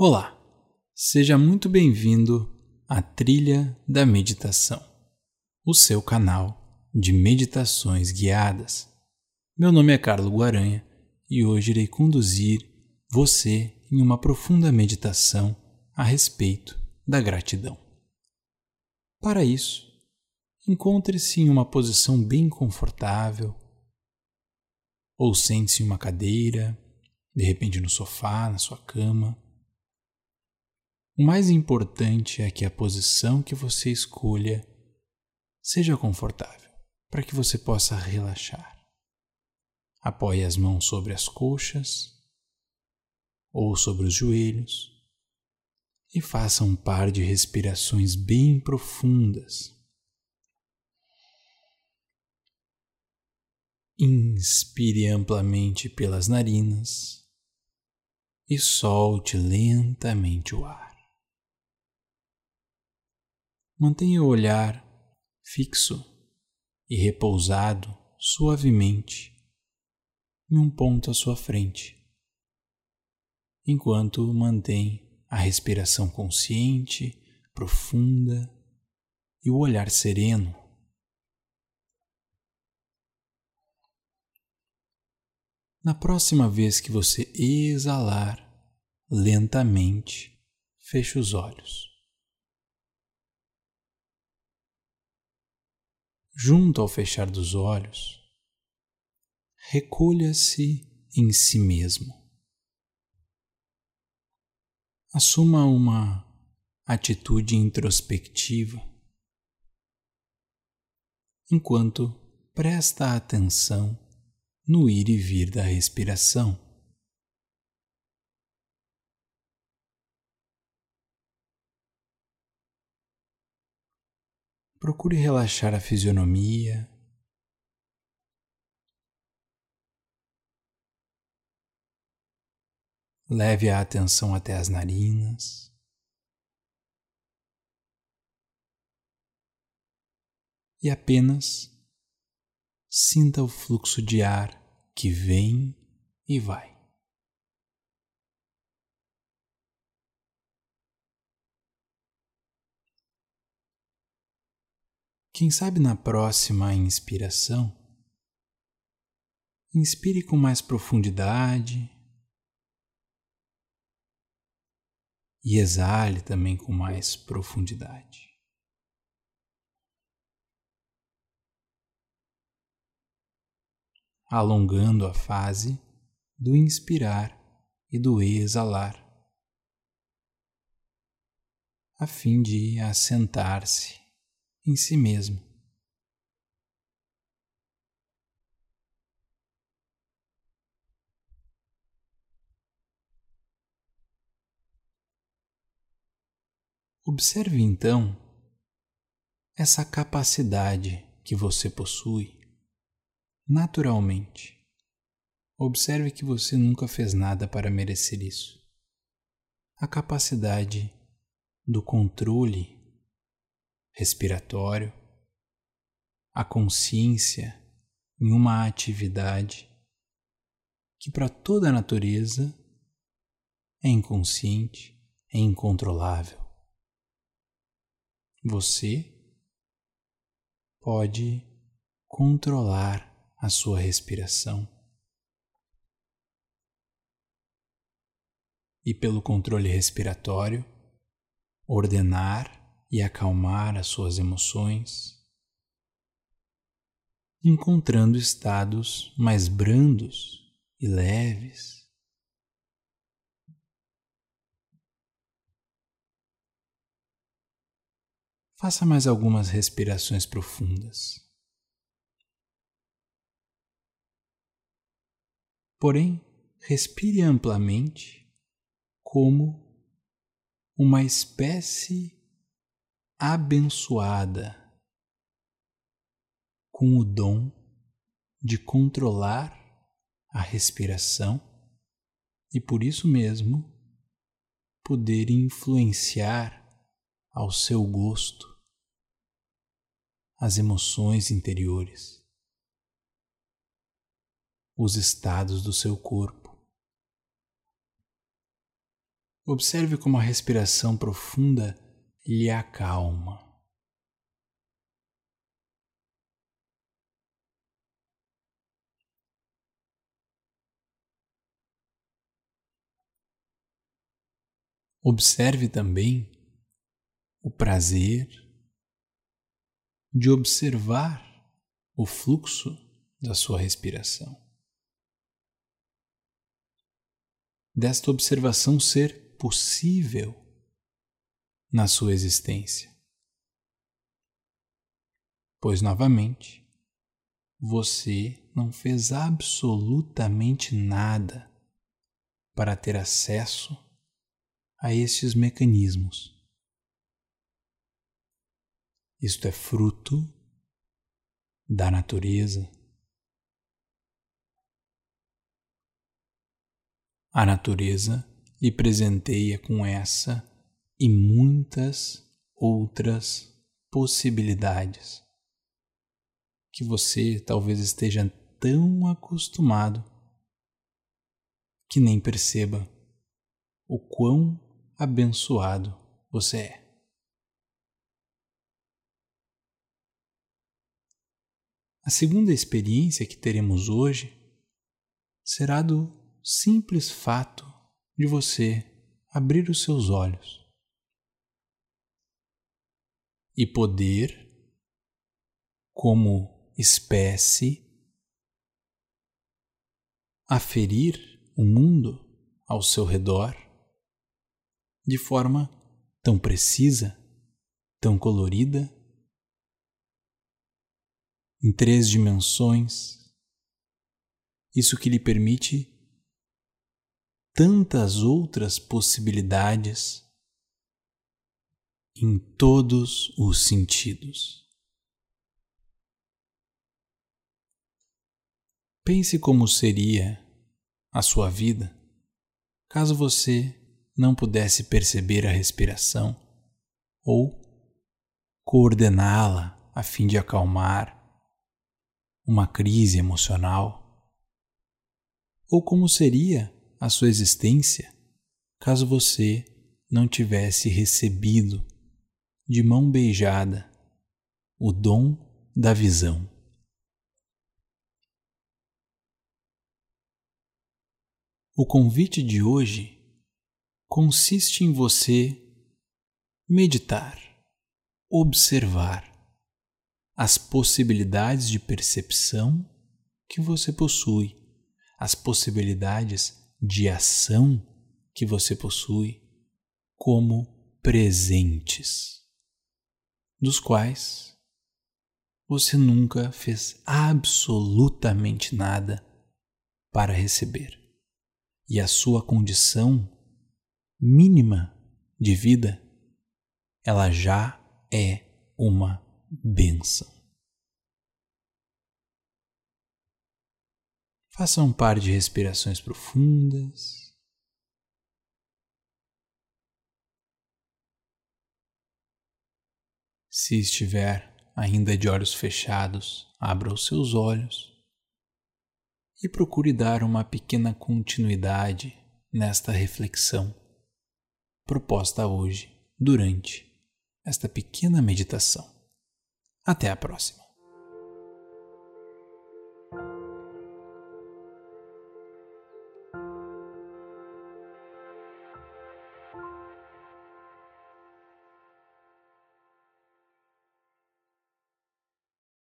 Olá, seja muito bem-vindo à Trilha da Meditação, o seu canal de meditações guiadas. Meu nome é Carlos Guaranha e hoje irei conduzir você em uma profunda meditação a respeito da gratidão. Para isso, encontre-se em uma posição bem confortável ou sente-se em uma cadeira, de repente no sofá, na sua cama o mais importante é que a posição que você escolha seja confortável, para que você possa relaxar. Apoie as mãos sobre as coxas ou sobre os joelhos e faça um par de respirações bem profundas. Inspire amplamente pelas narinas e solte lentamente o ar. Mantenha o olhar fixo e repousado suavemente em um ponto à sua frente, enquanto mantém a respiração consciente, profunda e o olhar sereno. Na próxima vez que você exalar lentamente, feche os olhos. Junto ao fechar dos olhos, recolha-se em si mesmo. Assuma uma atitude introspectiva enquanto presta atenção no ir e vir da respiração. Procure relaxar a fisionomia. Leve a atenção até as narinas. E apenas sinta o fluxo de ar que vem e vai. Quem sabe na próxima inspiração, inspire com mais profundidade e exale também com mais profundidade. Alongando a fase do inspirar e do exalar, a fim de assentar-se em si mesmo. Observe então essa capacidade que você possui naturalmente. Observe que você nunca fez nada para merecer isso. A capacidade do controle respiratório, a consciência em uma atividade que para toda a natureza é inconsciente, é incontrolável. Você pode controlar a sua respiração. E pelo controle respiratório, ordenar e acalmar as suas emoções, encontrando estados mais brandos e leves. Faça mais algumas respirações profundas. Porém, respire amplamente como uma espécie abençoada com o dom de controlar a respiração e por isso mesmo poder influenciar ao seu gosto as emoções interiores, os estados do seu corpo. Observe como a respiração profunda lhe acalma. Observe também o prazer de observar o fluxo da sua respiração. Desta observação ser possível na sua existência. Pois, novamente, você não fez absolutamente nada para ter acesso a estes mecanismos. Isto é fruto da natureza. A natureza lhe presenteia com essa e muitas outras possibilidades que você talvez esteja tão acostumado que nem perceba o quão abençoado você é. A segunda experiência que teremos hoje será do simples fato de você abrir os seus olhos e poder, como espécie, aferir o mundo ao seu redor de forma tão precisa, tão colorida, em três dimensões, isso que lhe permite tantas outras possibilidades em todos os sentidos. Pense como seria a sua vida caso você não pudesse perceber a respiração ou coordená-la a fim de acalmar uma crise emocional? Ou como seria a sua existência caso você não tivesse recebido de mão beijada o dom da visão. O convite de hoje consiste em você meditar, observar as possibilidades de percepção que você possui, as possibilidades de ação que você possui como presentes dos quais você nunca fez absolutamente nada para receber. E a sua condição mínima de vida, ela já é uma benção. Faça um par de respirações profundas. Se estiver ainda de olhos fechados, abra os seus olhos e procure dar uma pequena continuidade nesta reflexão proposta hoje durante esta pequena meditação. Até a próxima.